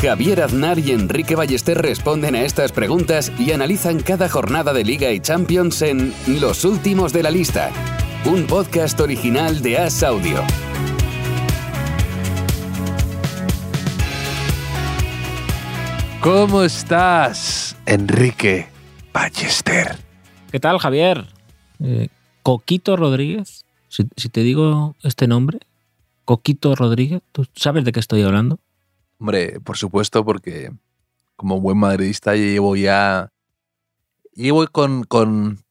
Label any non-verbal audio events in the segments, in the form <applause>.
Javier Aznar y Enrique Ballester responden a estas preguntas y analizan cada jornada de Liga y Champions en Los Últimos de la Lista, un podcast original de As Audio. ¿Cómo estás, Enrique Ballester? ¿Qué tal, Javier? Eh, Coquito Rodríguez, si, si te digo este nombre, Coquito Rodríguez, ¿tú sabes de qué estoy hablando? Hombre, por supuesto, porque como buen madridista llevo ya. Llevo con, con,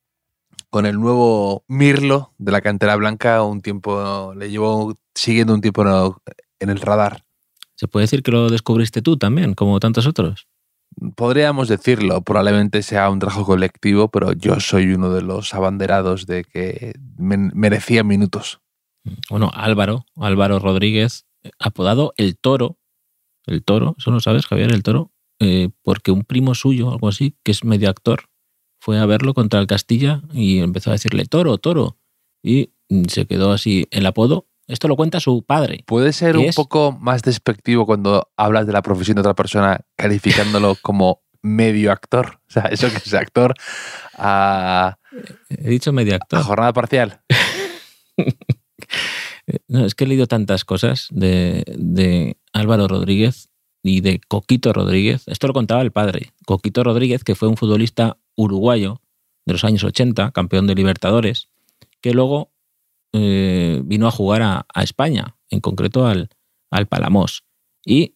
con el nuevo Mirlo de la cantera blanca un tiempo. Le llevo siguiendo un tiempo en el radar. Se puede decir que lo descubriste tú también, como tantos otros. Podríamos decirlo, probablemente sea un trabajo colectivo, pero yo soy uno de los abanderados de que merecía minutos. Bueno, Álvaro, Álvaro Rodríguez, eh, apodado El Toro, El Toro, eso lo sabes, Javier, El Toro, eh, porque un primo suyo, algo así, que es medio actor, fue a verlo contra el Castilla y empezó a decirle Toro, Toro, y mm, se quedó así el apodo. Esto lo cuenta su padre. Puede ser ¿Qué un es? poco más despectivo cuando hablas de la profesión de otra persona calificándolo <laughs> como medio actor. O sea, eso que es actor a, He dicho medio a actor. jornada parcial. <laughs> No, es que he leído tantas cosas de, de Álvaro Rodríguez y de Coquito Rodríguez. Esto lo contaba el padre. Coquito Rodríguez, que fue un futbolista uruguayo de los años 80, campeón de Libertadores, que luego eh, vino a jugar a, España, en concreto al, al Palamos. Y,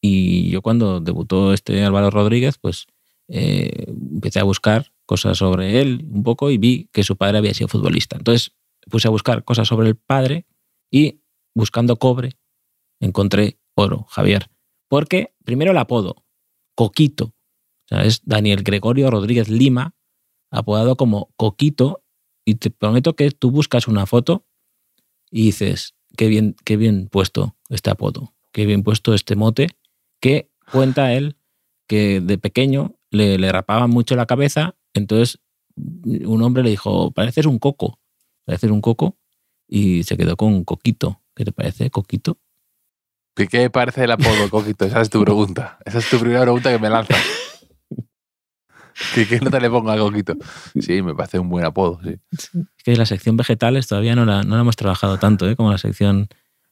y yo cuando debutó este Álvaro Rodríguez, pues eh, empecé a buscar cosas sobre él un poco y vi que su padre había sido futbolista. Entonces puse a buscar cosas sobre el padre y buscando cobre encontré oro, Javier. Porque primero el apodo, Coquito. O es Daniel Gregorio Rodríguez Lima, apodado como Coquito. Y te prometo que tú buscas una foto y dices, qué bien, qué bien puesto este apodo, qué bien puesto este mote, que cuenta él que de pequeño le, le rapaban mucho la cabeza, entonces un hombre le dijo, pareces un coco, pareces un coco, y se quedó con Coquito. ¿Qué te parece, Coquito? ¿Qué, qué parece el apodo, <laughs> Coquito? Esa es tu pregunta. Esa es tu primera pregunta que me lanzas. <laughs> ¿Qué, qué nota le pongo a Coquito? Sí, me parece un buen apodo, sí. Es que la sección vegetales todavía no la, no la hemos trabajado tanto ¿eh? como la sección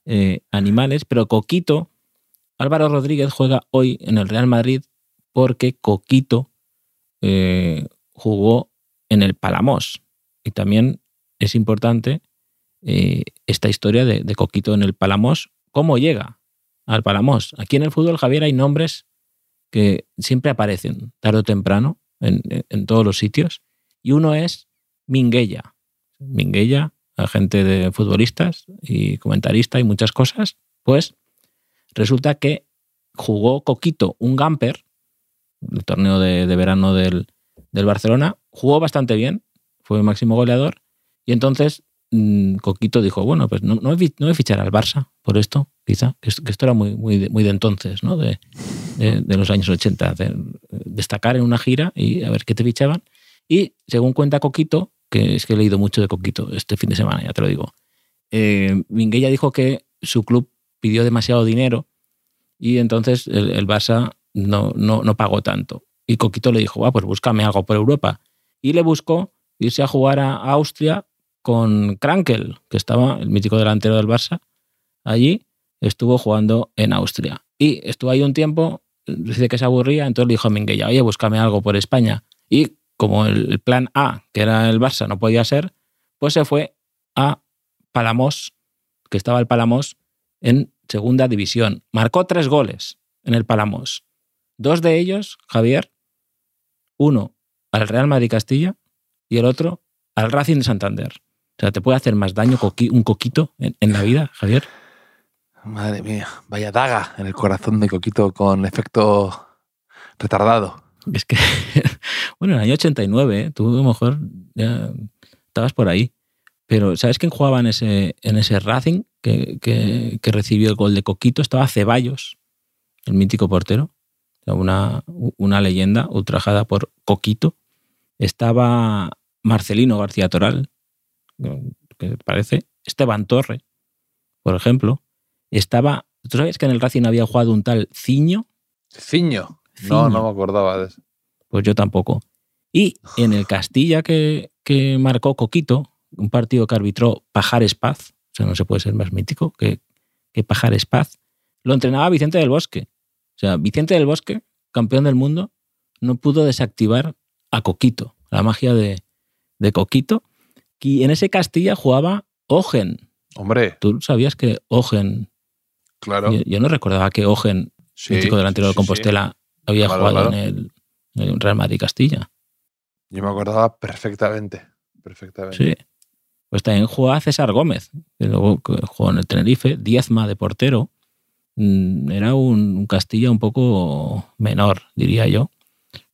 eh, animales, pero Coquito, Álvaro Rodríguez juega hoy en el Real Madrid porque Coquito eh, jugó en el Palamos. Y también es importante eh, esta historia de, Coquito en el Palamos. ¿Cómo llega al Palamos? Aquí en el fútbol, Javier, hay nombres que siempre aparecen tarde o temprano en, en todos los sitios. Y uno es Minguella. Minguella, agente de futbolistas y comentarista y muchas cosas, pues resulta que jugó Coquito un Gamper, el torneo de, de verano del, del, Barcelona, jugó bastante bien, fue máximo goleador, y entonces Coquito dijo, bueno, pues no, no, a fichar al Barça por esto, quizá, que, esto era muy, muy, de, muy de entonces, ¿no? De, de, los años 80, de destacar en una gira y a ver qué te fichaban. Y según cuenta Coquito, que es que he leído mucho de Coquito este fin de semana, ya te lo digo. Eh, dijo que su club pidió demasiado dinero y entonces el, el Barça no, no, no, pagó tanto. Y Coquito le dijo, ah, pues búscame algo por Europa. Y le buscó irse a jugar a Austria con Krankel, que estaba el mítico delantero del Barça. Allí estuvo jugando en Austria. Y estuvo ahí un tiempo, dice que se aburría, entonces le dijo a Minguella, oye, búscame algo por España. Y como el plan A, que era el Barça, no podía ser, pues se fue a Palamos, que estaba el Palamos en segunda división. Marcó tres goles en el Palamos. Dos de ellos, Javier, uno al Real Madrid Castilla y el otro al Racing de Santander. O sea, ¿te puede hacer más daño coqui un coquito en, en, la vida, Javier? Madre mía, vaya daga en el corazón de Coquito con efecto retardado. Es que, <laughs> Bueno, en el año 89, ¿eh? tú a lo mejor ya estabas por ahí. Pero ¿sabes quién jugaba en ese, en ese Racing que, que, que recibió el gol de Coquito? Estaba Ceballos, el mítico portero. Una, una leyenda ultrajada por Coquito. Estaba Marcelino García Toral, que parece. Esteban Torre, por ejemplo. Estaba. ¿Tú sabes que en el Racing había jugado un tal Ciño? Ciño. Ciño. No, no me acordaba de eso. Pues yo tampoco. Y en el Castilla que, que marcó Coquito, un partido que arbitró Pajares Paz, o sea, no se puede ser más mítico que, que Pajares Paz, lo entrenaba Vicente del Bosque. O sea, Vicente del Bosque, campeón del mundo, no pudo desactivar a Coquito, la magia de, de Coquito. Y en ese Castilla jugaba Ogen. Hombre, ¿Tú sabías que Ogen, claro. yo, yo no recordaba que Ogen, Sí, mítico delantero sí, de sí, Compostela, había Claro, jugado claro. En, el, en el Real Madrid Castilla? Yo me acordaba perfectamente. Perfectamente. Sí. Pues también jugaba César Gómez, que luego jugó en el Tenerife, diezma de portero. Mm, Era un, un Castilla un poco menor, diría yo.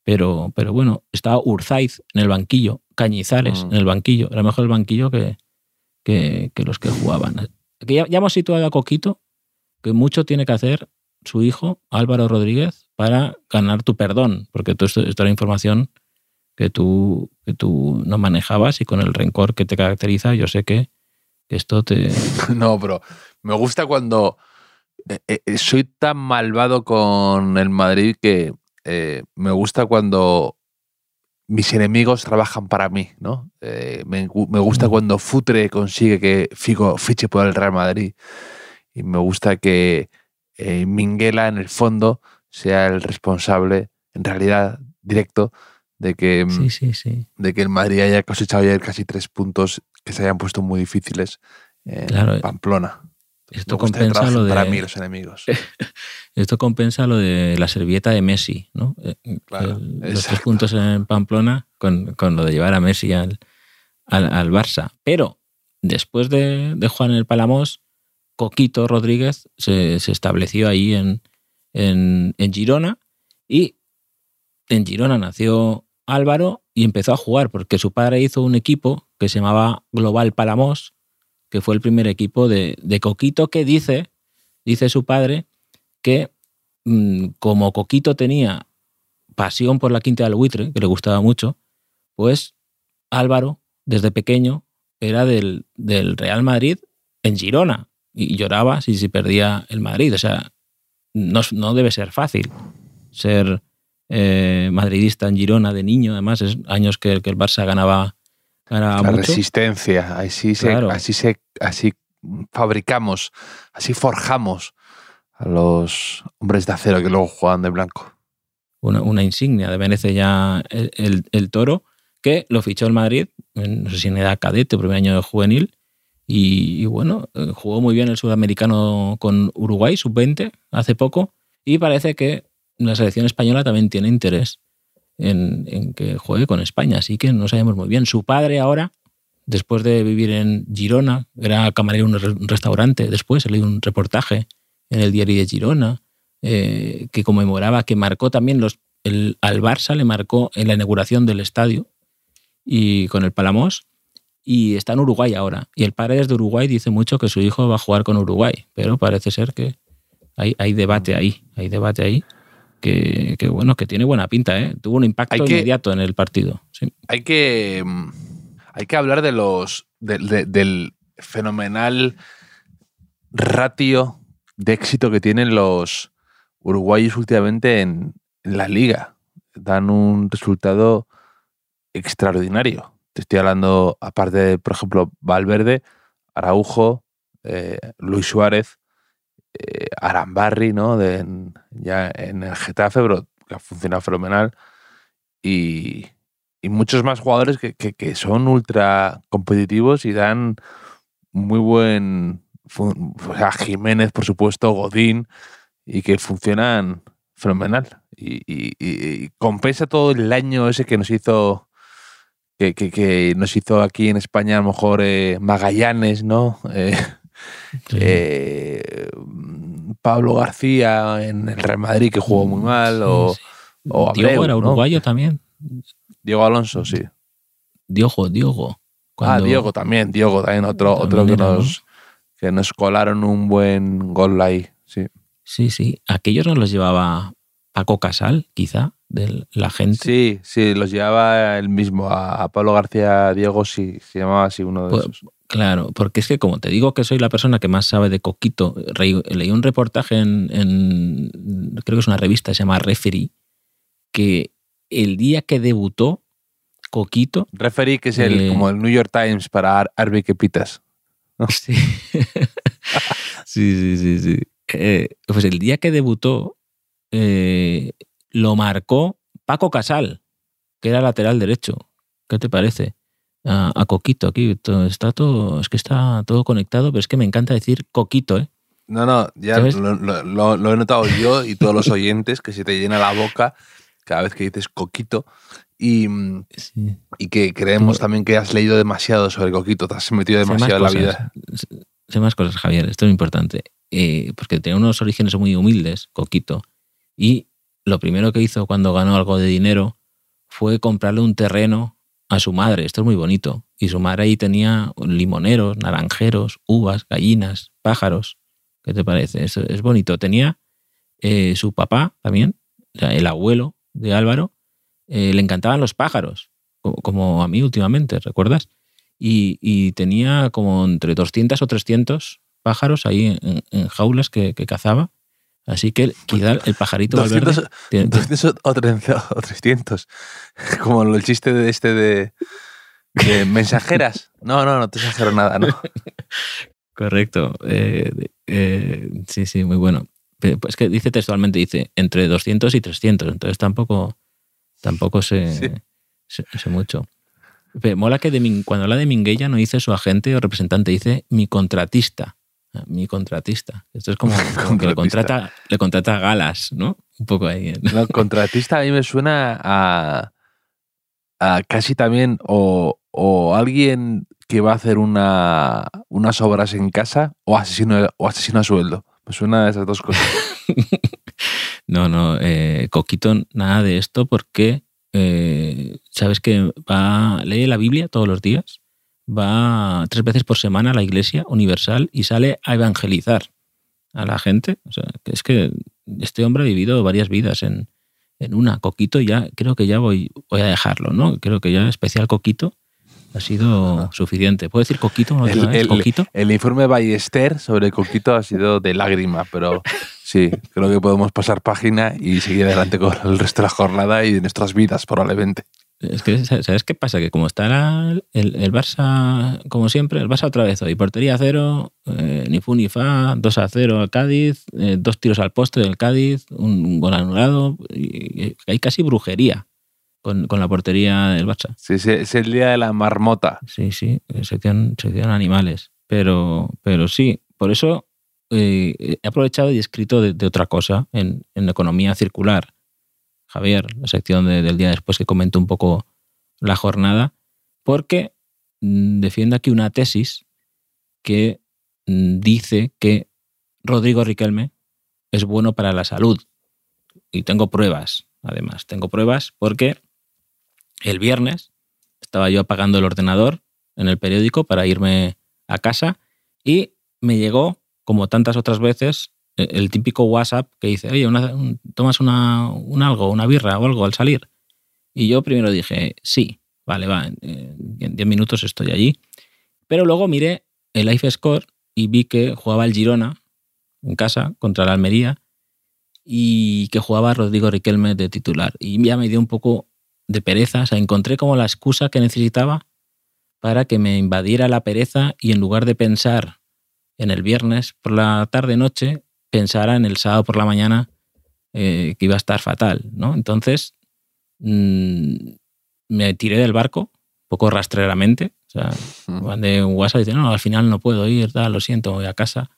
Pero, pero bueno, estaba Urzaiz en el banquillo, Cañizares Mm. en el banquillo. Era mejor el banquillo que, que, que los que jugaban. Aquí ya, ya hemos situado a Coquito, que mucho tiene que hacer su hijo, Álvaro Rodríguez, para ganar tu perdón, porque todo esto, esto era información que tú, que tú no manejabas y con el rencor que te caracteriza, yo sé que esto te... <laughs> No, pero me gusta cuando eh, eh, soy tan malvado con el Madrid que eh, me gusta cuando mis enemigos trabajan para mí, ¿no? Eh, me, gu- me gusta Mm. cuando Futre consigue que Figo fiche por el Real Madrid y me gusta que eh, Minguela en el fondo sea el responsable, en realidad directo, de que mm, Sí, sí, sí. de que el Madrid haya cosechado ya casi tres puntos que se hayan puesto muy difíciles en Claro, Pamplona. Esto compensa lo de... para mí los enemigos. <laughs> Esto compensa lo de la servilleta de Messi, ¿no? Eh, Claro, el- los tres puntos en Pamplona con, con lo de llevar a Messi al, al, al Barça. Pero después de, de jugar en el Palamos, Coquito Rodríguez se, se estableció ahí en, en, en Girona y en Girona nació Álvaro y empezó a jugar porque su padre hizo un equipo que se llamaba Global Palamos, que fue el primer equipo de, Coquito que dice, dice su padre, que mm, como Coquito tenía pasión por la quinta del buitre, que le gustaba mucho, pues Álvaro, desde pequeño, era del, Real Madrid en Girona y lloraba si se perdía el Madrid. O sea, no, no debe ser fácil ser eh, madridista en Girona de niño. Además, es años que, que el Barça ganaba La mucho. resistencia, así se, Claro. así se, así fabricamos, así forjamos a los hombres de acero que luego juegan de blanco. una, una insignia de merece ya el, el- el toro, que lo fichó el Madrid, no sé si en edad cadete o primer año de juvenil, y, y bueno, eh, jugó muy bien el sudamericano con Uruguay, sub-20, hace poco, y parece que la selección española también tiene interés en, que juegue con España, así que no sabemos muy bien. Su padre ahora, después de vivir en Girona, era camarero en un re- un restaurante, después leí un reportaje en el diario de Girona, eh, que conmemoraba, que marcó también los, el, al Barça, le marcó en la inauguración del estadio y con el Palamos y está en Uruguay ahora. Y el padre desde Uruguay dice mucho que su hijo va a jugar con Uruguay, pero parece ser que hay debate ahí, hay debate ahí que, que, bueno, que tiene buena pinta, ¿eh? Tuvo un impacto que- inmediato en el partido. sí. Hay que, mm, hay que hablar de los, de- de- del fenomenal ratio de éxito que tienen los uruguayos últimamente en, en la liga. Dan un resultado extraordinario. Te estoy hablando, aparte de, por ejemplo, Valverde, Araujo, eh, Luis Suárez, eh, Arambarri, ¿no? De, en- ya en el Getafe, pero que ha funcionado fenomenal. Y, y muchos más jugadores que, que- que son ultra competitivos y dan muy buen. O sea, Jiménez, por supuesto, Godín, y que funcionan fenomenal. Y, y- y- y compensa todo el año ese que nos hizo. Que, que- que nos hizo aquí en España, a lo mejor eh, Magallanes, ¿no? <laughs> Eh, Sí. eh, Pablo García en el Real Madrid, que jugó muy mal, o, Sí, sí. o Diogo Abreu, era ¿no? uruguayo también. Diego Alonso, sí. Diogo, Diogo. Ah, Cuando- Diego también, Diego también, otro, También otro que, era, ¿no? nos, que nos colaron un buen gol ahí. Sí, Sí, sí. Aquellos nos los llevaba Paco Casal, quizá, de la gente. sí, sí, los llevaba el mismo. A, a Pablo García Diego, sí, se llamaba así uno de Pues, esos. Claro, porque es que como te digo que soy la persona que más sabe de Coquito, re- leí un reportaje en, en- creo que es una revista, se llama Referee, que el día que debutó Coquito, Referee, que es el, Eh, como el New York Times para Ar- Arby Kepitas. <laughs> sí, sí, sí, sí, sí. Eh, pues el día que debutó eh, lo marcó Paco Casal, que era lateral derecho. ¿Qué te parece? A, a Coquito aquí, todo- está todo, es que está todo conectado, pero es que me encanta decir Coquito, ¿eh? No, no, ya lo, lo- lo- lo he notado yo y todos los oyentes, que se te llena la boca cada vez que dices coquito. Y, Sí. y que creemos Como- también que has leído demasiado sobre coquito, te has metido demasiado en la cosas, vida. sé- Sé más cosas, Javier, esto es importante. Eh, porque tenía unos orígenes muy humildes, Coquito. Y lo primero que hizo cuando ganó algo de dinero fue comprarle un terreno a su madre. Esto es muy bonito. Y su madre ahí tenía limoneros, naranjeros, uvas, gallinas, pájaros. ¿Qué te parece? Es bonito. Tenía eh, su papá también, el abuelo de Álvaro, eh, le encantaban los pájaros, co- como a mí últimamente, ¿recuerdas? Y, tenía como entre 200 o 300 pájaros ahí en, jaulas que cazaba. Así que quizá el pajarito 200, Valverde tiene- 200 o 300, o 300. <laughs> Como el chiste de este de, de <laughs> mensajeras. No, no, no te exagero nada, ¿no? <laughs> Correcto. Eh, eh, sí, sí, muy bueno. Pe- Pues que dice textualmente, dice entre 200 y 300, entonces tampoco, tampoco sé, Sí. sé, sé mucho. Pero mola que de cuando habla de Minguella no dice su agente o representante, dice mi contratista. Mi contratista. Esto es como, <laughs> como que le contrata, le contrata galas, ¿no? Un poco ahí. ¿eh? No, contratista a mí me suena a, a casi también o, o alguien que va a hacer una, unas obras en casa o asesino, o asesino a sueldo. Me suena a esas dos cosas. <laughs> No, no, eh, Coquito, nada de esto porque eh, sabes que va, lee la Biblia todos los días, va tres veces por semana a la iglesia universal y sale a evangelizar a la gente. O sea, que es que este hombre ha vivido varias vidas en, en una. Coquito ya, creo que ya voy, voy a dejarlo, ¿no? Creo que ya especial Coquito ha sido suficiente. ¿Puedo decir Coquito última El- el- Coquito. El informe Ballester sobre Coquito ha sido de lágrima, pero sí, creo que podemos pasar página y seguir adelante con el resto de la jornada y de nuestras vidas, probablemente. Es que, ¿sabes qué pasa? Que como está la- el, el Barça, como siempre, el Barça otra vez hoy, portería cero, eh, ni fu ni fa, 2 a 0 al Cádiz, eh, dos tiros al poste del Cádiz, un, un gol anulado, y, y hay casi brujería con, con la portería del Barça. Sí, sí, es el día de la marmota. Sí, sí, sección, sección animales. Pero, pero sí, por eso eh, he aprovechado y he escrito de, de otra cosa en, en economía circular. Javier, la sección de- del día después que comento un poco la jornada, porque mm, defiendo aquí una tesis que mm, dice que Rodrigo Riquelme es bueno para la salud. Y tengo pruebas, además. Tengo pruebas porque el viernes estaba yo apagando el ordenador en el periódico para irme a casa y me llegó, como tantas otras veces, el típico WhatsApp que dice, oye, ¿tomas una, un algo, una birra o algo al salir? Y yo primero dije, sí, vale, va, en- en 10 minutos estoy allí. Pero luego miré el Life Score y vi que jugaba el Girona en casa contra la Almería y que jugaba Rodrigo Riquelme de titular. Y ya me dio un poco de pereza, o sea, encontré como la excusa que necesitaba para que me invadiera la pereza y en lugar de pensar en el viernes por la tarde-noche, pensara en el sábado por la mañana eh, que iba a estar fatal, ¿no? Entonces mm, me tiré del barco, un poco rastreramente, o sea, mandé un WhatsApp y dice, no, al final no puedo ir, tal, lo siento, voy a casa.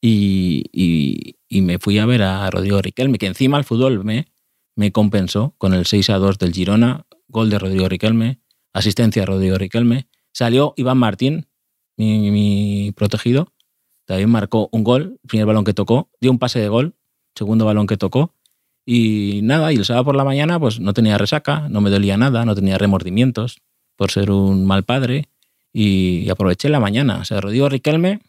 Y, y- y me fui a ver a Rodrigo Riquelme, que encima el fútbol me, me compensó con el 6 a 2 del Girona, gol de Rodrigo Riquelme, asistencia a Rodrigo Riquelme. Salió Iván Martín, mi, mi protegido, también marcó un gol, primer balón que tocó, dio un pase de gol, segundo balón que tocó, Y nada, y el sábado por la mañana pues no tenía resaca, no me dolía nada, no tenía remordimientos por ser un mal padre y aproveché la mañana. O sea, Rodrigo Riquelme...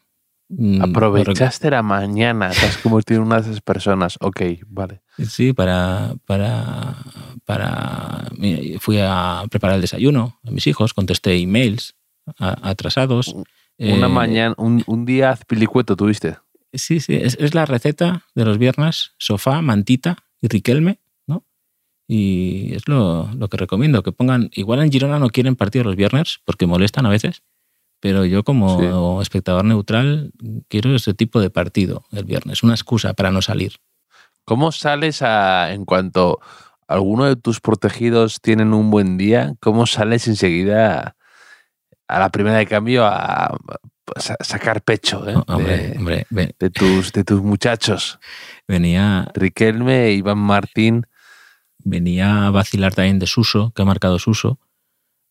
mm, Aprovechaste la mañana, te has convertido en una de esas personas. Ok, vale. Sí, para, para, para... mira, Fui a preparar el desayuno a mis hijos, contesté emails atrasados. Una Eh, mañana, un, un día pilicueto tuviste. Sí, sí, es, es la receta de los viernes, sofá, mantita y Riquelme, ¿no? Y es lo, lo que recomiendo, que pongan, igual en Girona no quieren partido los viernes porque molestan a veces, pero yo como espectador neutral quiero ese tipo de partido el viernes, una excusa para no salir. ¿Cómo sales a, en cuanto alguno de tus protegidos tienen un buen día, cómo sales enseguida a la primera de cambio a, a sa- sacar pecho eh, No, hombre, de, hombre, de tus, de tus muchachos? venía, Riquelme, Iván Martín. venía a vacilar también de Suso, que ha marcado Suso,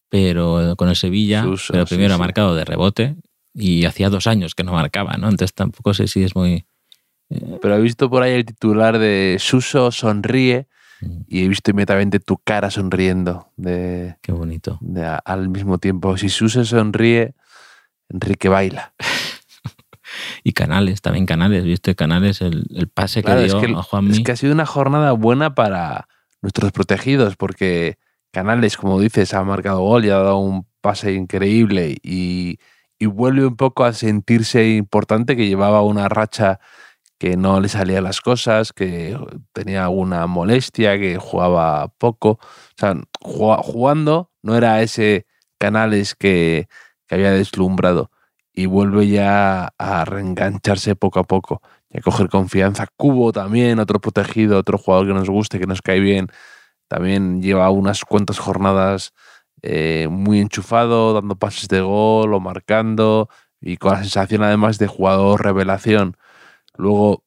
pero con el Sevilla, Suso, pero sí, primero ha marcado de rebote y hacía dos años que no marcaba, ¿no? Entonces tampoco sé si es muy... eh, Pero he visto por ahí el titular de Suso sonríe mm, y he visto inmediatamente tu cara sonriendo de, Qué bonito. de al mismo tiempo. Si Suso sonríe, Enrique baila. <laughs> Y Canales, también Canales, ¿viste? Canales, el, el pase Claro, que es dio que- a. Es que ha sido una jornada buena para nuestros protegidos, porque Canales, como dices, ha marcado gol y ha dado un pase increíble y, y vuelve un poco a sentirse importante, que llevaba una racha que no le salían las cosas, que tenía alguna molestia, que jugaba poco. O sea, jugando no era ese Canales que, que había deslumbrado y vuelve ya a reengancharse poco a poco y a coger confianza. Cubo también, otro protegido, otro jugador que nos guste, que nos cae bien, también lleva unas cuantas jornadas eh, muy enchufado, dando pases de gol o marcando y con la sensación además de jugador revelación. Luego,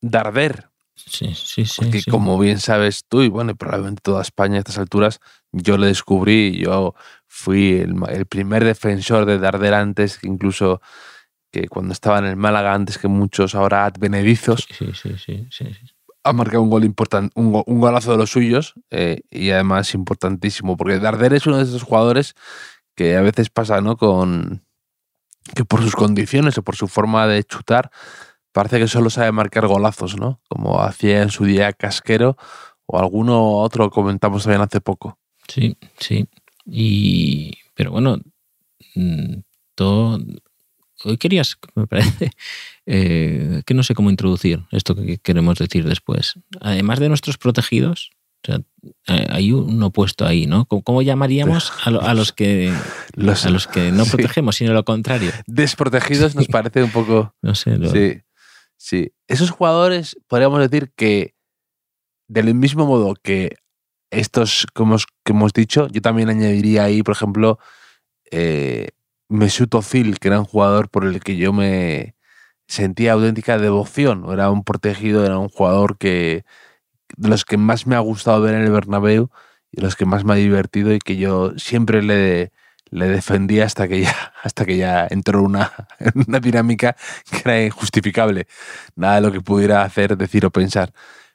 Darder, Sí, sí, sí. porque sí. como bien sabes tú y bueno, y probablemente toda España a estas alturas, yo le descubrí, yo fui el, primer defensor de Darder antes, incluso que cuando estaba en el Málaga, antes que muchos ahora advenedizos, Sí, sí, sí, sí, sí. ha marcado un gol importante, un, go- un golazo de los suyos eh, y además importantísimo, porque Darder es uno de esos jugadores que a veces pasa, ¿no? Con que por sus condiciones o por su forma de chutar, parece que solo sabe marcar golazos, ¿no? Como hacía en su día Casquero o alguno otro comentamos también hace poco. Sí, sí. Y, pero bueno, mm, todo. Hoy querías, me parece, <laughs> eh, que no sé cómo introducir esto que queremos decir después. Además de nuestros protegidos, o sea, eh, hay un opuesto ahí, ¿no? ¿Cómo, llamaríamos a, lo- a los que <laughs> Los a los que no <laughs> Sí. protegemos, sino lo contrario? desprotegidos nos parece un poco... No sé. lo- Sí, sí. Esos jugadores, podríamos decir que del mismo modo que estos hemos, que hemos dicho, yo también añadiría ahí, por ejemplo, eh, Mesut Özil, que era un jugador por el que yo me sentía auténtica devoción. Era un protegido, era un jugador que de los que más me ha gustado ver en el Bernabéu y de los que más me ha divertido y que yo siempre le, le defendía hasta que ya, <laughs> hasta que ya entró en una, en <laughs> una dinámica que era injustificable. Nada de lo que pudiera hacer, decir o pensar.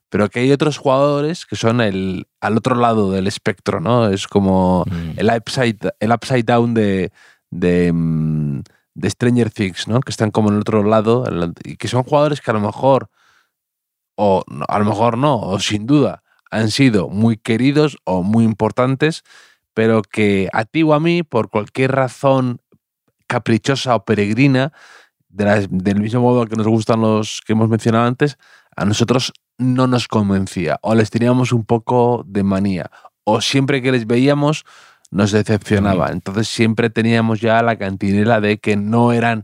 Pero que hay otros jugadores que son el, al otro lado del espectro, ¿no? Es como Mm, el upside, el upside down de, de, mm, de Stranger Things, ¿no? Que están como en el otro lado y que son jugadores que a lo mejor, o a lo mejor no, o sin duda, han sido muy queridos o muy importantes, pero que a ti o a mí, por cualquier razón caprichosa o peregrina, de la- del mismo modo que nos gustan los que hemos mencionado antes, a nosotros no nos convencía o les teníamos un poco de manía o siempre que les veíamos nos decepcionaba. Entonces siempre teníamos ya la cantinela de que no eran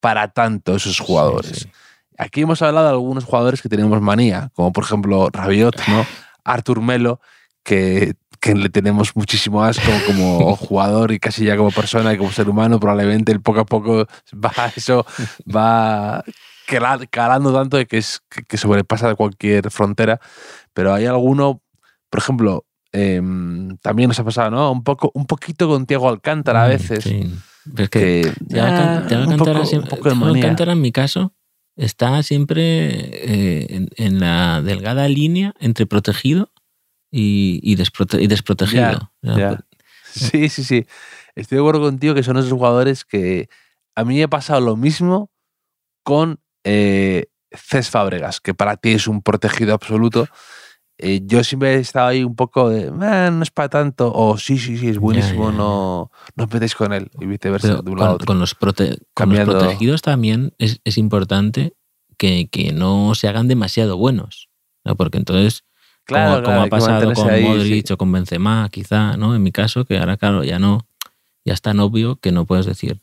para tanto esos jugadores. sí. Aquí hemos hablado de algunos jugadores que teníamos manía, como por ejemplo Rabiot, ¿no? <laughs> Artur Melo, que, que le tenemos muchísimo asco como <laughs> jugador y casi ya como persona y como ser humano. Probablemente el poco a poco va eso va cala- calando tanto de que, es, que, sobrepasa cualquier frontera. Pero hay alguno, por ejemplo, em, también nos ha pasado, ¿no? Un, poco, un poquito con Tiago Alcántara a Mm, veces. sí. Pero es que que, Alcán- ah, Alcántara poco- siempre- un poco de Thiago manía. Alcántara, en mi caso, está siempre eh, en, en la delgada línea entre protegido y, y, desprote- y desprotegido. Ya, ya. Sí, sí, sí. Estoy de acuerdo contigo que son esos jugadores que a mí me ha pasado lo mismo con eh, Cés Fábregas, que para ti es un protegido absoluto. Eh, yo siempre he estado ahí un poco de, "Ah, no es para tanto, o sí, sí, sí, es buenísimo, ya, ya. no, no os metéis con él, y viceversa, Pero de un lado a con, otro. con los prote- con los protegidos también es, es importante que, que no se hagan demasiado buenos. ¿no? Porque entonces, Claro, como, claro, como hay ha pasado con ahí, sí. Modric o con Benzema, quizá, ¿no? En mi caso, que ahora, claro, ya no, ya es tan obvio que no puedes decir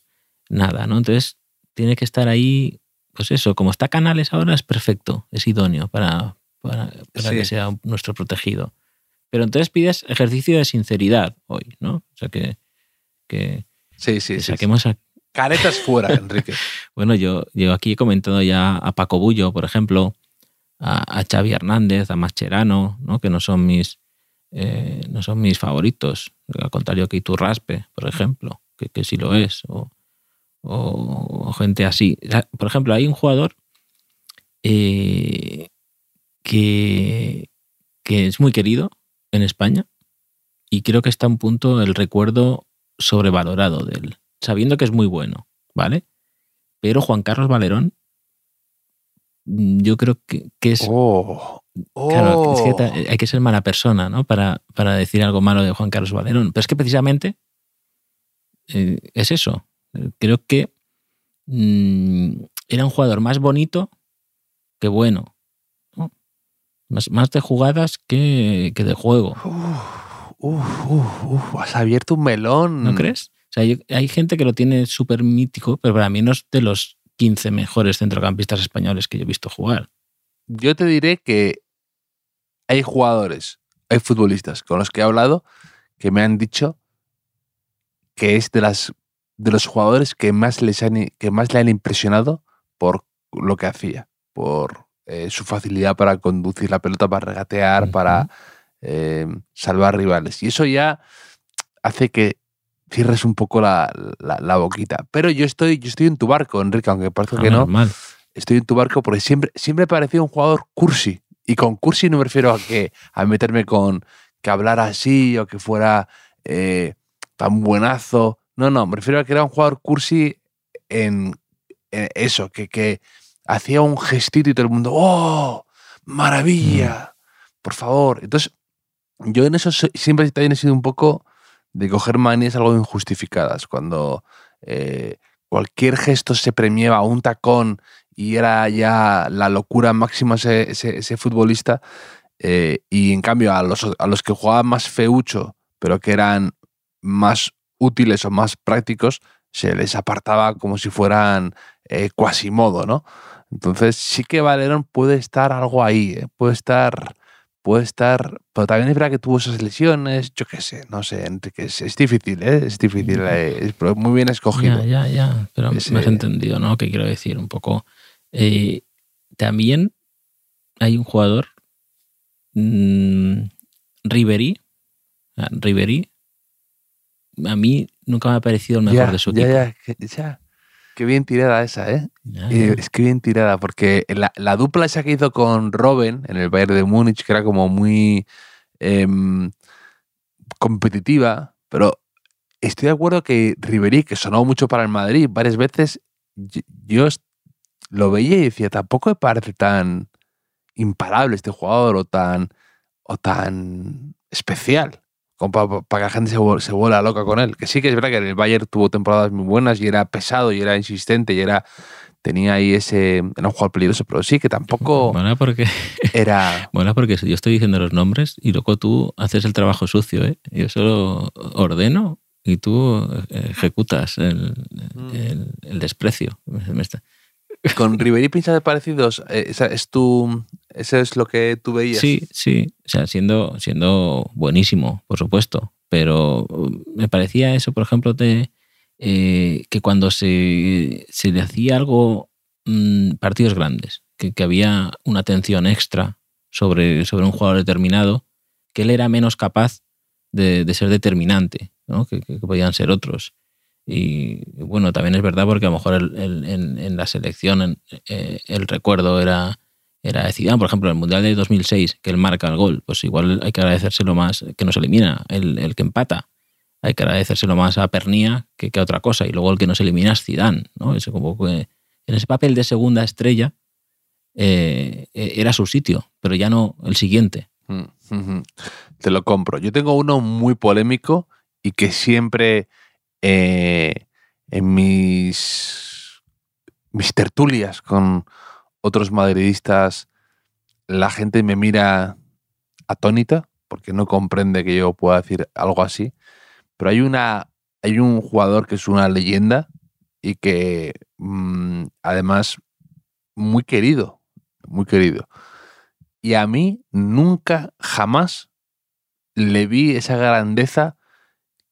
nada, ¿no? Entonces, tiene que estar ahí, pues eso, como está Canales ahora, es perfecto, es idóneo para, para, para Sí. que sea nuestro protegido. Pero entonces pides ejercicio de sinceridad hoy, ¿no? O sea, que, que, Sí, sí, que sí, sí. saquemos a Caretas fuera, <laughs> Enrique. bueno, yo, yo aquí he comentado ya a Paco Bullo, por ejemplo, a, a Xavi Hernández, a Mascherano, ¿no? que no son mis eh, no son mis favoritos, al contrario que Iturraspe, por ejemplo, que, que sí lo es, o, o- gente así. Por ejemplo, hay un jugador eh, que, que es muy querido en España y creo que está un punto el recuerdo sobrevalorado de él, sabiendo que es muy bueno, ¿vale? Pero Juan Carlos Valerón, yo creo que, que es. Oh, Claro, es que oh. hay que ser mala persona, ¿no? Para, para decir algo malo de Juan Carlos Valerón. Pero es que precisamente eh, es eso. Eh, Creo que mm, era un jugador más bonito que bueno. ¿no? Más, más de jugadas que, que de juego. Uf, uf, uf, uf, has abierto un melón. ¿No crees? O sea, yo- hay gente que lo tiene súper mítico, pero para mí no es de los 15 mejores centrocampistas españoles que yo he visto jugar. Yo te diré que hay jugadores, hay futbolistas con los que he hablado que me han dicho que es de las de los jugadores que más les han, que más le han impresionado por lo que hacía, por eh, su facilidad para conducir la pelota, para regatear, para eh, salvar rivales. Y eso ya hace que cierres un poco la, la- la boquita. Pero yo estoy, yo estoy en tu barco, Enrique, aunque parece Ah, que no normal. estoy en tu barco porque siempre, siempre he parecido un jugador cursi. Y con cursi no me refiero a que a meterme con que hablara así o que fuera eh, tan buenazo. No, no, me refiero a que era un jugador cursi en, en eso, que, que hacía un gestito y todo el mundo, ¡oh! ¡Maravilla! Por favor. Entonces, yo en eso siempre también he sido un poco de coger manías algo injustificadas. Cuando eh, cualquier gesto se premiaba, un tacón y era ya la locura máxima ese, ese- futbolista. eh, y en cambio, a los, a los que jugaban más feucho, pero que eran más útiles o más prácticos, se les apartaba como si fueran eh, quasimodo, ¿no? Entonces sí que Valerón puede estar algo ahí, ¿eh? puede estar, puede estar, pero también es verdad que tuvo esas lesiones, yo qué sé, no sé, Enrique, es, es difícil, ¿eh? es difícil, eh, es- muy bien escogido. Ya, ya, ya. Pero me has entendido, ¿no? Que quiero decir un poco. Eh, también hay un jugador, mm, Ribery. Ah, Ribery. A mí nunca me ha parecido el mejor ya, de su ya, equipo. ya. Qué bien tirada esa, ¿eh? Eh. Es que bien tirada, porque la, la dupla esa que hizo con Robben en el Bayern de Múnich, que era como muy em, competitiva, pero estoy de acuerdo que Ribery, que sonó mucho para el Madrid varias veces, yo est- lo veía y decía, tampoco me parece tan imparable este jugador o tan, o tan especial para que la gente se, se vuela loca con él. Que sí que es verdad que el Bayern tuvo temporadas muy buenas y era pesado y era insistente y era tenía ahí ese era un jugador peligroso, pero sí que tampoco Mola porque, <laughs> era mola porque yo estoy diciendo los nombres y luego tú haces el trabajo sucio, ¿eh? Yo solo ordeno y tú eh, ejecutas el, Mm. el- el desprecio. Me está- con Ribery de parecidos, Eh, es tu eso es lo que tú veías. Sí, sí, o sea, siendo, siendo buenísimo, por supuesto, pero uh, me parecía eso, por ejemplo, de eh, que cuando se, se le hacía algo, mm, partidos grandes, que, que había una atención extra sobre, sobre un jugador determinado, que él era menos capaz de, de ser determinante, ¿no? que, que podían ser otros. Y bueno, también es verdad porque a lo mejor en, la selección eh, el recuerdo era, era de Zidane, por ejemplo, en el Mundial de 2006, que él marca el gol, pues igual hay que agradecérselo más, que nos elimina, el, el que empata. Hay que agradecérselo más a Pernía que, que, a otra cosa. Y luego el que nos elimina es Zidane, ¿no? Como que en ese papel de segunda estrella eh, era su sitio, pero ya no el siguiente. Mm, Te lo compro. Yo tengo uno muy polémico y que siempre eh, en mis, mis tertulias con otros madridistas la gente me mira atónita porque no comprende que yo pueda decir algo así. Pero hay una hay un jugador que es una leyenda y que mm, además muy querido, muy querido. Y a mí nunca, jamás le vi esa grandeza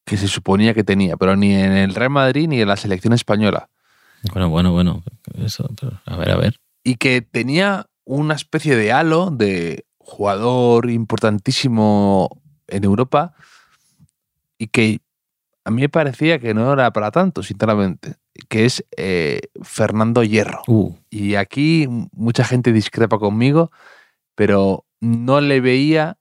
que se suponía que tenía, pero ni en el Real Madrid ni en la selección española. Bueno, bueno, bueno, eso, a ver, a ver. Y que tenía una especie de halo de jugador importantísimo en Europa y que a mí me parecía que no era para tanto, sinceramente, que es eh, Fernando Hierro. Uh. Y aquí mucha gente discrepa conmigo, pero no le veía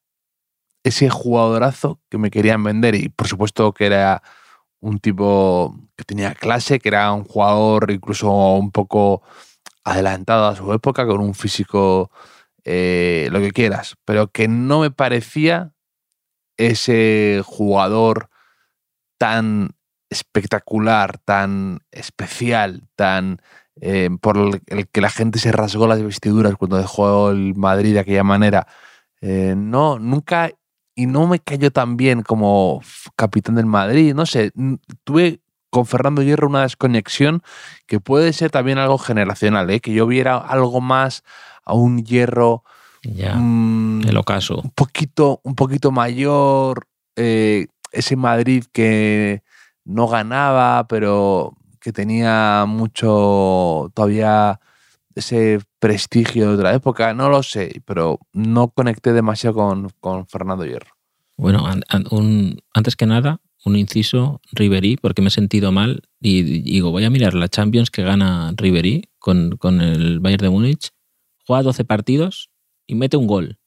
ese jugadorazo que me querían vender. Y por supuesto que era un tipo que tenía clase, que era un jugador incluso un poco adelantado a su época, con un físico, eh, lo que quieras, pero que no me parecía ese jugador tan espectacular, tan especial, tan eh, por el, que la gente se rasgó las vestiduras cuando dejó el Madrid de aquella manera. Eh, no, nunca, y no me cayó tan bien como capitán del Madrid, no sé, tuve con Fernando Hierro una desconexión que puede ser también algo generacional, ¿eh? que yo viera algo más a un Hierro... Ya, mm, el ocaso. Un poquito, un poquito mayor, ese Madrid que no ganaba, pero que tenía mucho todavía ese prestigio de otra época, no lo sé, pero no conecté demasiado con, Fernando Hierro. Bueno, antes que nada, un inciso, Riverí, porque me he sentido mal y digo, voy a mirar la Champions que gana Riverí con, con el Bayern de Múnich, juega 12 partidos y mete un gol.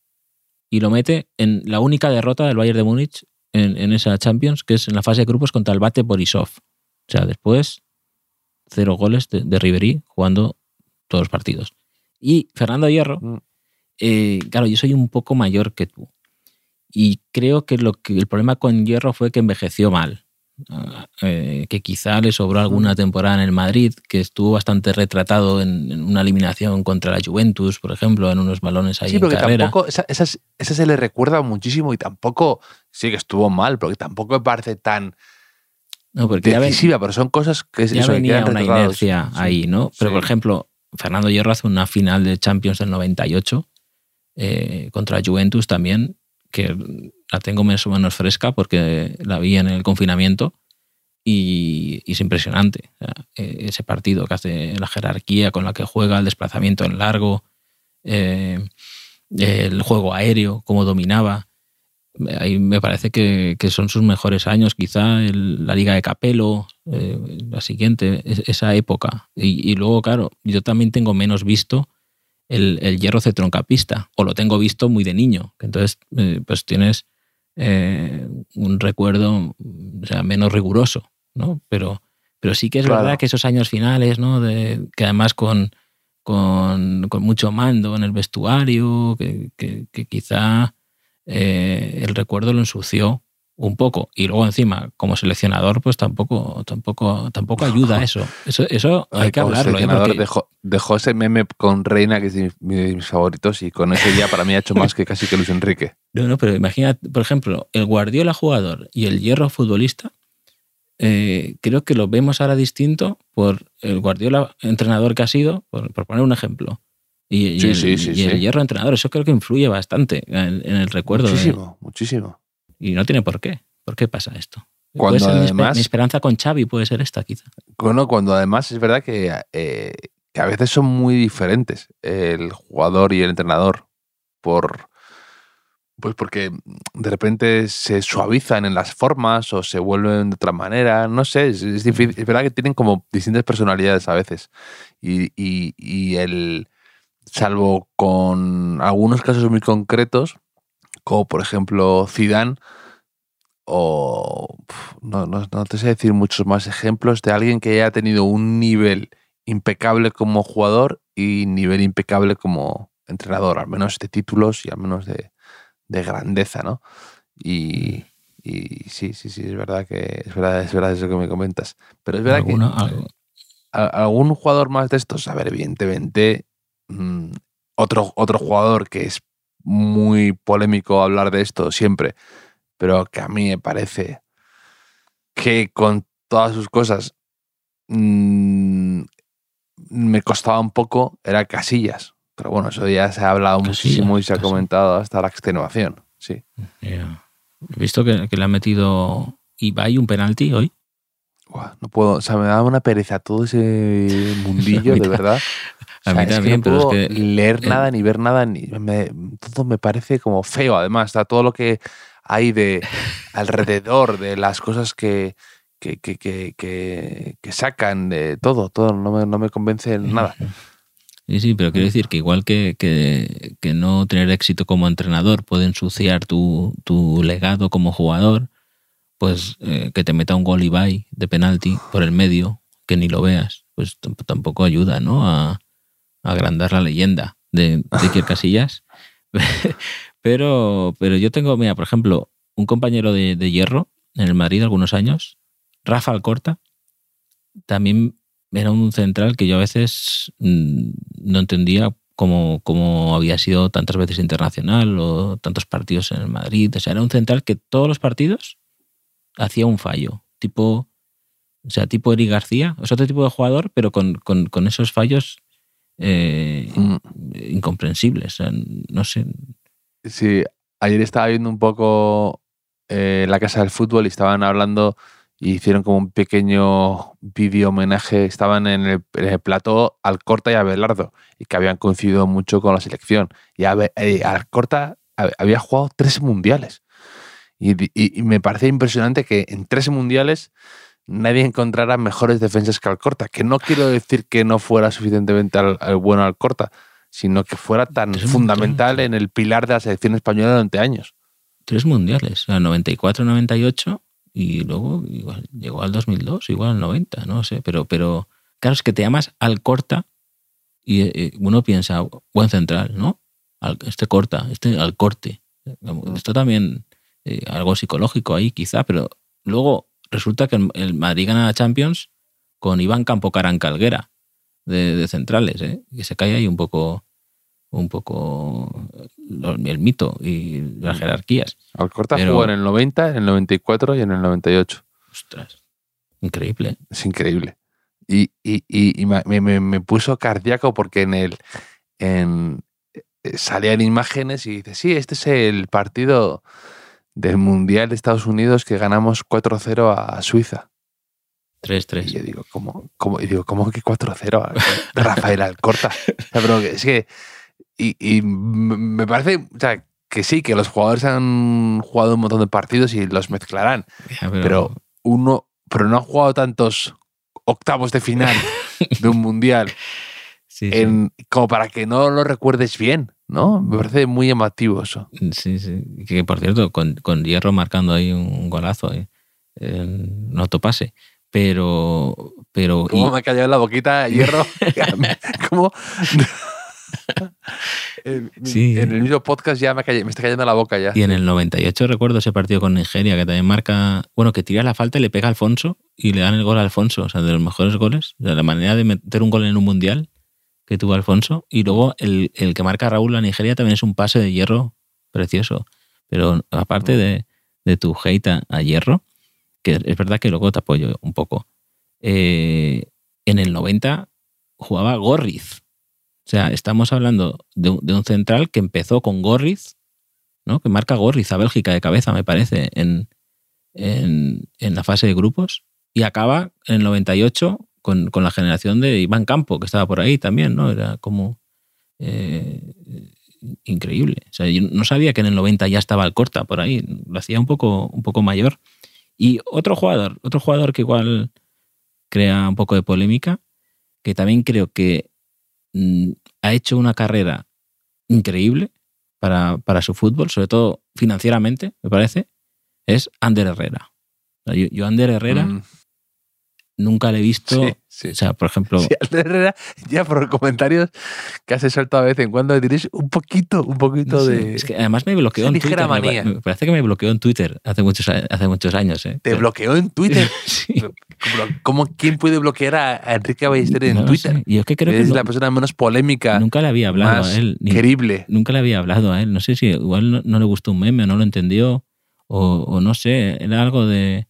Y lo mete en la única derrota del Bayern de Múnich en, esa Champions, que es en la fase de grupos contra el Bate Borisov. O sea, después, cero goles de, de Ribery jugando todos los partidos. Y Fernando Hierro, mm. eh, claro, yo soy un poco mayor que tú. Y creo que, lo que el problema con Hierro fue que envejeció mal. Eh, que quizá le sobró alguna mm. temporada en el Madrid, que estuvo bastante retratado en, una eliminación contra la Juventus, por ejemplo, en unos balones ahí sí, en carrera. Tampoco, esa, se le recuerda muchísimo y tampoco, sí que estuvo mal, porque tampoco me parece tan no, porque decisiva, pero son cosas que ya venía una inercia ahí, ¿no? Pero, por ejemplo, Fernando Hierro hace una final de Champions del 98 eh, contra Juventus también, que la tengo más o menos fresca porque la vi en el confinamiento y, es impresionante. E, ese partido que hace la jerarquía con la que juega, el desplazamiento en largo, eh, el juego aéreo, cómo dominaba. Ahí me parece que, son sus mejores años, quizá la Liga de Capelo, eh, la siguiente, esa época. Y, y, luego, claro, yo también tengo menos visto el, el hierro cetroncapista, o lo tengo visto muy de niño. Entonces, eh, pues tienes eh, un recuerdo sea, menos riguroso, ¿no? Pero, pero sí que es verdad que esos años finales, ¿no? De, que además con, con, mucho mando en el vestuario, que, que, quizá eh, el recuerdo lo ensució un poco. Y luego encima, como seleccionador, pues tampoco, tampoco, tampoco ayuda eso. Eso, eso hay que hablarlo. ¿eh? dejó, ese meme con Reina, que es de mis favoritos, y con eso ya para mí ha hecho más que casi que Luis Enrique. No, no, pero imagina, por ejemplo, el Guardiola jugador y el Hierro futbolista, eh, creo que lo vemos ahora distinto por el Guardiola entrenador que ha sido, por, poner un ejemplo. Y, el, el, Hierro entrenador, eso creo que influye bastante en, el recuerdo. Muchísimo, muchísimo. Y no tiene por qué. ¿Por qué pasa esto? Cuando además, mi, esperanza con Xavi puede ser esta, quizá. Bueno, cuando además es verdad que, eh, que a veces son muy diferentes el jugador y el entrenador por, Pues porque de repente se suavizan en las formas o se vuelven de otra manera. No sé, es, es difícil. Es verdad que tienen como distintas personalidades a veces. Y, y- y el. Salvo con algunos casos muy concretos, como por ejemplo Zidane, o no, no, no te sé decir muchos más ejemplos de alguien que haya tenido un nivel impecable como jugador y nivel impecable como entrenador, al menos de títulos y al menos de, de grandeza, ¿no? Y, y sí, sí, sí, es verdad que es verdad, es verdad eso que me comentas. Pero es verdad que algún jugador más de estos, a ver, evidentemente, mm, otro, otro jugador que es muy polémico hablar de esto siempre, pero que a mí me parece que con todas sus cosas mm, me costaba un poco, era Casillas. Pero bueno, eso ya se ha hablado Casillas, muchísimo y se ha comentado hasta la extenuación. Sí. He visto que, que le ha metido Ibai un penalti hoy. No puedo, o sea, me da una pereza todo ese <laughs> mundillo, de verdad. A O sea, mí es que también, no pero es puedo que, leer eh, nada ni ver nada, ni me- todo me parece como feo. Además, está todo lo que hay de alrededor de las cosas que, que, que, sacan de todo, todo no me, no me convence en nada. <laughs> Sí, sí, pero quiero decir que igual que, que- que no tener éxito como entrenador puede ensuciar tu, tu legado como jugador, pues eh, que te meta un gol Ibai de penalti por el medio, que ni lo veas, pues tamp- tampoco ayuda, ¿no? A agrandar la leyenda de, de Iker <laughs> Casillas. <laughs> pero, pero yo tengo, mira, por ejemplo, un compañero de, de hierro en el Madrid algunos años, Rafa Alcorta, también era un central que yo a veces mm, no entendía cómo, cómo había sido tantas veces internacional o tantos partidos en el Madrid. O sea, era un central que todos los partidos hacía un fallo. Tipo, o sea, tipo Eric García. Es otro tipo de jugador, pero con, con- con esos fallos eh, Mm. incomprensibles. O sea, no sé. Sí, ayer estaba viendo un poco eh, la casa del fútbol y estaban hablando y hicieron como un pequeño vídeo homenaje. Estaban en el, en el plató Alcorta y Abelardo y que habían coincidido mucho con la selección. Y Abe- eh, Alcorta hab- había jugado tres mundiales. Y, di- y- y me parece impresionante que en tres mundiales nadie encontrara mejores defensas que Alcorta. Que no quiero decir que no fuera suficientemente al, al bueno Alcorta, sino que fuera tan fundamental mundiales. en el pilar de la selección española durante años. Tres mundiales. Sea, 94, 98 y luego igual llegó al 2002, igual al 90, no sé. Pero, pero claro, es que te llamas Alcorta y eh, uno piensa, buen central, ¿no? Al- Este corta, este al corte. Esto también, eh, algo psicológico ahí quizá, pero luego resulta que el, Madrid gana la Champions con Iván Campo Carancalguera de, de centrales, ¿eh? que se cae ahí un poco un poco el mito y las jerarquías. Alcorta Pero- jugó en el 90, en el 94 y en el 98. Ostras, increíble. Es increíble. Y, y- y- y me, me- me puso cardíaco porque en el en, eh, salían imágenes y dice, sí, este es el partido del Mundial de Estados Unidos que ganamos 4-0 a Suiza. Y 3-3. yo digo, ¿cómo, cómo? Y digo, ¿cómo que 4-0 a <laughs> Rafael Alcorta? O sea, pero es que. Y, y me parece o sea, que sí, que los jugadores han jugado un montón de partidos y los mezclarán, Ya, pero uno. Pero no han jugado tantos octavos de final <laughs> de un mundial sí, sí. en, como para que no lo recuerdes bien, ¿no? Me parece muy llamativo eso. Sí, sí. Que por cierto, con, con Hierro marcando ahí un golazo, eh, un autopase. Pero. pero ¿Cómo y- me ha callado en la boquita hierro? <laughs> <laughs> ¿Cómo? <laughs> en, Sí. en el mismo podcast ya me, ha calla- me está cayendo la boca ya. Y en el 98 recuerdo ese partido con Nigeria que también marca, bueno, que tira la falta y le pega a Alfonso y le dan el gol a Alfonso, o sea, de los mejores goles, o sea, la manera de meter un gol en un mundial que tuvo Alfonso. Y luego el, el que marca Raúl a Nigeria también es un pase de hierro precioso. Pero aparte de, de tu hate a, a hierro, que es verdad que luego te apoyo un poco, eh, en el 90 jugaba Gorriz. O sea, estamos hablando de un, de un central que empezó con Gorriz, ¿no? que marca Gorriz a Bélgica de cabeza, me parece, en, en, en la fase de grupos, y acaba en el 98 con, con la generación de Iván Campo, que estaba por ahí también, ¿no? Era como... eh, increíble. O sea, yo no sabía que en el 90 ya estaba el corta por ahí, lo hacía un poco, un poco mayor. Y otro jugador, otro jugador que igual crea un poco de polémica, que también creo que mm, ha hecho una carrera increíble para, para, su fútbol, sobre todo financieramente, me parece, es Ander Herrera. Yo, yo Ander Herrera mm. Nunca le he visto Sí, sí. o sea, por ejemplo, Sí, ya por comentarios que has soltado de vez en cuando, diréis un poquito, un poquito no sé, de. es que además me bloqueó en Twitter. Manía. me parece que me bloqueó en Twitter hace muchos, hace muchos años. ¿eh? Te Pero- bloqueó en Twitter. <laughs> Sí. ¿Cómo, quién puede bloquear a, Enrique Ballester en No Twitter? Y es que creo que es no- la persona menos polémica, nunca le había hablado más a él. ni- querible. nunca le había hablado a él. No sé si igual no, no le gustó un meme o no lo entendió. O, o no sé, era algo de.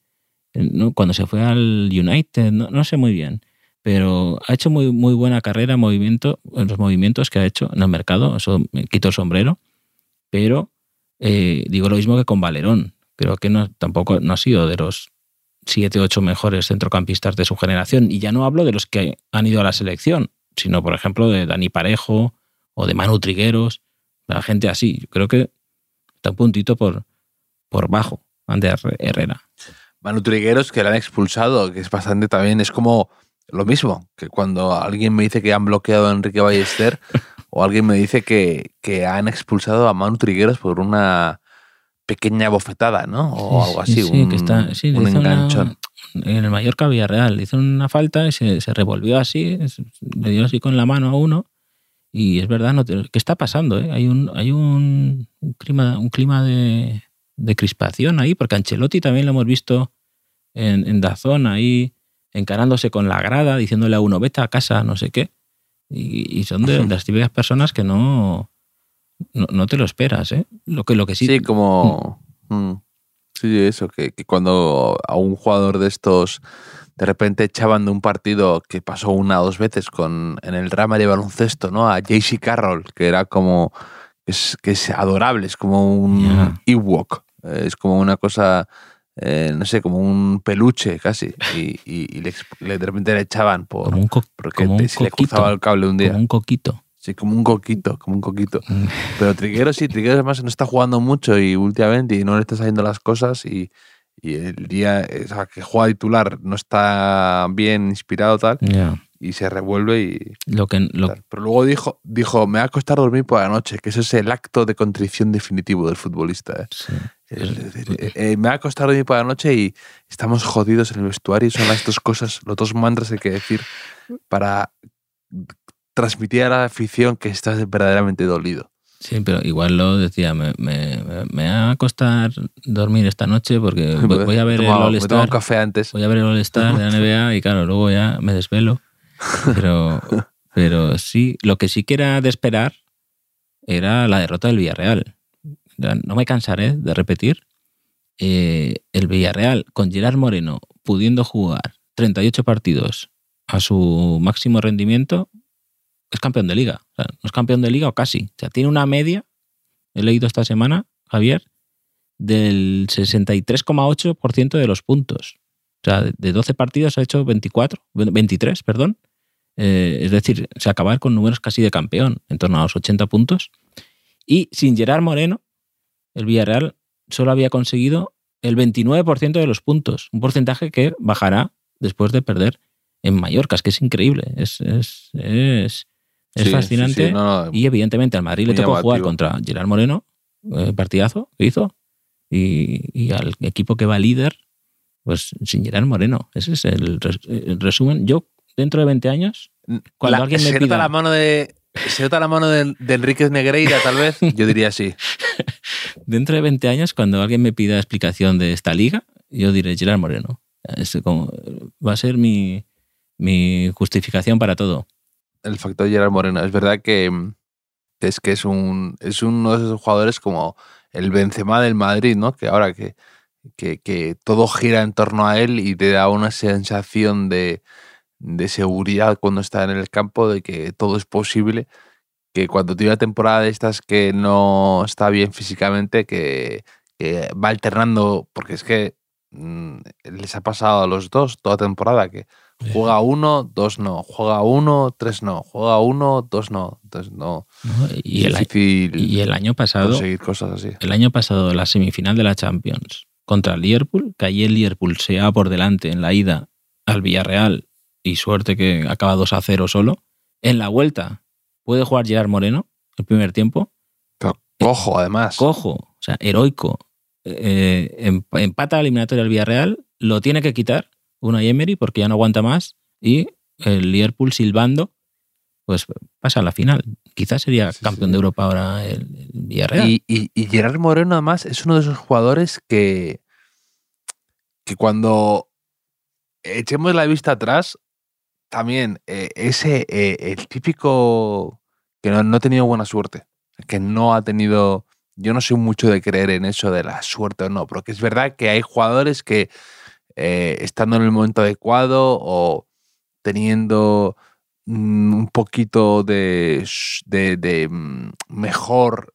No, cuando se fue al United, no, no sé muy bien. Pero ha hecho muy, muy buena carrera movimiento, en los movimientos que ha hecho en el mercado. Eso me quito el sombrero. Pero eh, digo lo mismo que con Valerón. Creo que no, tampoco no ha sido de los siete, ocho mejores centrocampistas de su generación. Y ya no hablo de los que han ido a la selección, sino, por ejemplo, de Dani Parejo o de Manu Trigueros, la gente así. Yo creo que está un puntito por, por bajo, Ander Herrera. Manu Trigueros, que le han expulsado, que es bastante también, es como lo mismo, que cuando alguien me dice que han bloqueado a Enrique Ballester, <laughs> o alguien me dice que, que han expulsado a Manu Trigueros por una pequeña bofetada, ¿no? O Sí, algo sí, así, sí, un, que está- sí, un una- enganchón. en el Mallorca Villarreal hizo una falta y se, se revolvió así, le dio así con la mano a uno. Y es verdad, no te- ¿qué está pasando? eh? Hay un, hay un, un clima, un clima de, de crispación ahí, porque Ancelotti también lo hemos visto en, en Dazón ahí encarándose con la grada, diciéndole a uno, vete a casa, no sé qué. Y, y son de las típicas personas que no, no, no te lo esperas, ¿eh? Lo que, lo que sí, Sí, como... mm, sí, eso, que, que cuando a un jugador de estos de repente echaban de un partido que pasó una o dos veces con, en el drama de baloncesto, ¿no? A JC Carroll, que era como... Es, que es adorable, es como un Ya. Ewok, eh, es como una cosa, eh, no sé, como un peluche casi, y, y- y le, le- de repente le echaban por, como un, porque como un se le coquito. cruzaba el cable un día. como un coquito. Sí, como un coquito, como un coquito. Mm. Pero Trigueros sí, Trigueros además no está jugando mucho y últimamente y no le está saliendo las cosas y, y el día o sea, que juega titular no está bien inspirado tal y se revuelve y Lo que, lo. Pero luego dijo, dijo, me va a costar dormir por la noche, que ese es el acto de contrición definitivo del futbolista. ¿eh? sí. Es decir, eh, eh, me va a costar dormir por la noche y estamos jodidos en el vestuario y son las dos cosas, los dos mantras que hay que decir para transmitir a la afición que estás verdaderamente dolido. Sí, pero igual lo decía, me, me, me- va a costar dormir esta noche porque <laughs> voy, voy a ver el All-Star. un café antes. Voy a ver el All-Star de la <laughs> NBA y claro, luego ya me desvelo. Pero, <laughs> pero sí, lo que sí que era de esperar era la derrota del Villarreal. No me cansaré de repetir. eh, el Villarreal con Gerard Moreno pudiendo jugar 38 partidos a su máximo rendimiento es campeón de liga. O sea, no es campeón de liga o casi. O sea, tiene una media, he leído esta semana, Javier, del 63,8% de los puntos. O sea, de 12 partidos ha hecho 24, 23, perdón. Eh, es decir, se acabar con números casi de campeón, en torno a los 80 puntos. Y sin Gerard Moreno, el Villarreal solo había conseguido el 29% de los puntos, un porcentaje que bajará después de perder en Mallorca, es que es increíble, es, es, es, es Sí, sí, fascinante. sí, no, no, Y evidentemente al Madrid le tocó jugar contra Gerard Moreno, eh, partidazo que hizo, y, y al equipo que va líder, pues sin Gerard Moreno. Ese es el, res- el resumen. Yo, dentro de 20 años, cuando La- alguien me se pida- nota la mano de se nota la mano de, de Enríquez Negreira, tal vez. Yo diría sí. <laughs> dentro de 20 años, cuando alguien me pida explicación de esta liga, yo diré Gerard Moreno. Va a ser mi, justificación para todo. El factor Gerard Moreno. Es verdad que, mm, es que es un es uno de esos jugadores como el Benzema del Madrid, ¿no? Que ahora que, que, que todo gira en torno a él y te da una sensación de, de seguridad cuando está en el campo, de que todo es posible. Que cuando tiene una temporada de estas que no está bien físicamente, que, que va alternando, porque es que mm, les ha pasado a los dos toda temporada, que Juega uno, dos no. Juega uno, tres no. Juega uno, dos no. Entonces no. ¿no? Y, el, es difícil y el año pasado, conseguir cosas así. el año pasado, la semifinal de la Champions contra el Liverpool, que allí el Liverpool se va por delante en la ida al Villarreal y suerte que acaba 2 a 0 solo. En la vuelta puede jugar Gerard Moreno el primer tiempo. Pero cojo, además. Cojo, o sea, heroico. Eh, em- empata la eliminatoria al Villarreal, lo tiene que quitar una Emery porque ya no aguanta más y el Liverpool silbando, pues pasa a la final. Quizás sería Sí, campeón sí. de Europa ahora el, el Villarreal. Y, y, y Gerard Moreno, además, es uno de esos jugadores que, que cuando echemos la vista atrás, también eh, ese, eh, el típico que no, ha tenido buena suerte, que no ha tenido. Yo no soy mucho de creer en eso de la suerte o no, pero que es verdad que hay jugadores que eh, estando en el momento adecuado o teniendo mm, un poquito de, de- de, mm, mejor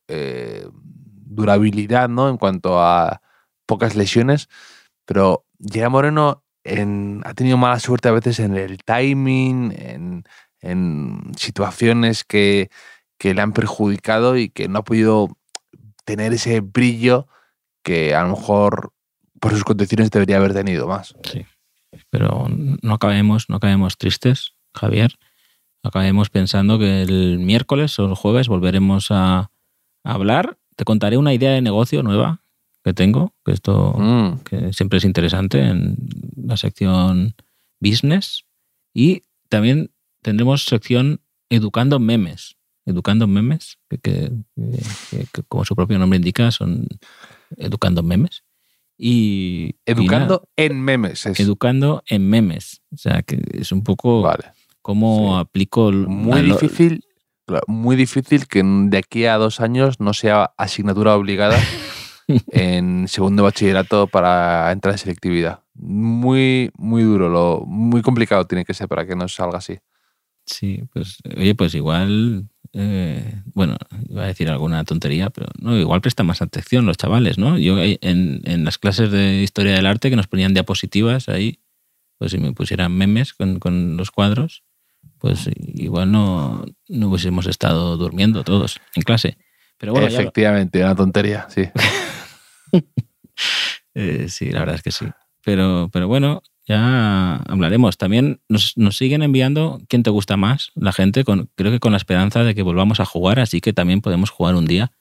durabilidad, ¿no? En cuanto a pocas lesiones, pero Gerard Moreno en- ha tenido mala suerte a veces en el timing, en, en situaciones que, que le han perjudicado y que no ha podido tener ese brillo que a lo mejor por sus condiciones debería haber tenido más. Sí. Pero no acabemos, no acabemos tristes, Javier. Acabemos pensando que el miércoles o el jueves volveremos a, a hablar. Te contaré una idea de negocio nueva que tengo, que esto Mm. que siempre es interesante en la sección business. Y también tendremos sección educando memes. Educando memes, que, que- como su propio nombre indica, son educando memes. Y, y nada, Educando en memes. es- educando en memes. O sea, que es un poco Vale. cómo Sí. aplico... Muy lo- difícil, muy difícil que de aquí a dos años no sea asignatura obligada <laughs> en segundo bachillerato para entrar en selectividad. Muy, muy duro, lo, muy complicado tiene que ser para que no salga así. Sí, pues, oye, pues igual, eh, bueno, iba a decir alguna tontería, pero no, igual prestan más atención los chavales, ¿no? Yo eh, en, en las clases de historia del arte que nos ponían diapositivas ahí, pues si me pusieran memes con, con los cuadros, pues igual no, no hubiésemos estado durmiendo todos en clase. Pero bueno, ya lo- Efectivamente, una tontería, sí. <laughs> <laughs> Eh, sí, la verdad es que sí. Pero, pero bueno, ya hablaremos. También nos, nos siguen enviando quién te gusta más, la gente, con, creo que con la esperanza de que volvamos a jugar, así que también podemos jugar un día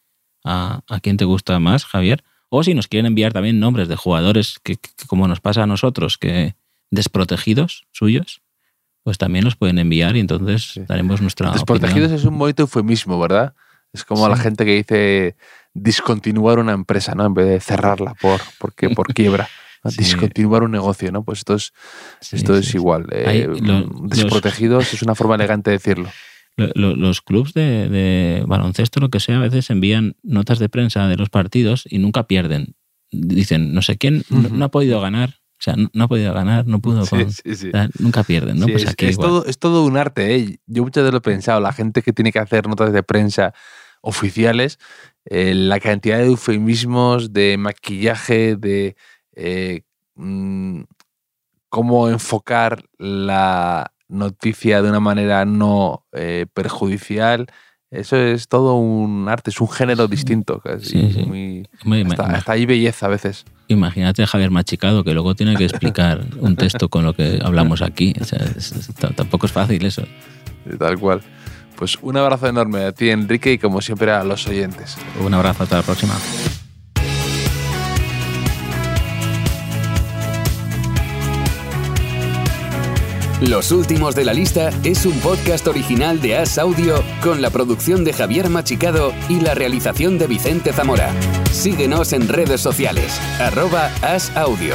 a, a quién te gusta más, Javier. O si nos quieren enviar también nombres de jugadores que, que como nos pasa a nosotros, que desprotegidos suyos, pues también los pueden enviar y entonces Sí. daremos nuestra Desprotegidos opinión. es un bonito eufemismo, ¿verdad? Es como Sí. la gente que dice discontinuar una empresa, ¿no? En vez de cerrarla por, porque, por <laughs> quiebra. ¿no? Sí. Discontinuar un negocio, ¿no? Pues esto es, Sí, esto sí, es igual. Eh, lo- desprotegidos es una forma elegante de decirlo. Lo- lo- los clubs de, de baloncesto, lo que sea, a veces envían notas de prensa de los partidos y nunca pierden. Dicen, no sé quién no, ha podido ganar. O sea, no, no ha podido ganar, no pudo Sí, con- sí, sí. o sea, nunca pierden, ¿no? Pues es, aquí es igual. todo, es todo un arte. ¿eh? Yo muchas veces lo he pensado. La gente que tiene que hacer notas de prensa oficiales, eh, la cantidad de eufemismos, de maquillaje, de eh, mm, cómo enfocar la noticia de una manera no eh, perjudicial. Eso es todo un arte, es un género distinto. casi, Sí, sí. muy- hasta, hay belleza a veces. Imagínate a Javier Machicado que luego tiene que explicar un texto con lo que hablamos aquí. O sea, es- es- t- tampoco es fácil eso. Tal cual. Pues un abrazo enorme a ti, Enrique, y como siempre a los oyentes. Un abrazo, hasta la próxima. Los últimos de la lista es un podcast original de As Audio con la producción de Javier Machicado y la realización de Vicente Zamora. Síguenos en redes sociales, arroba As Audio.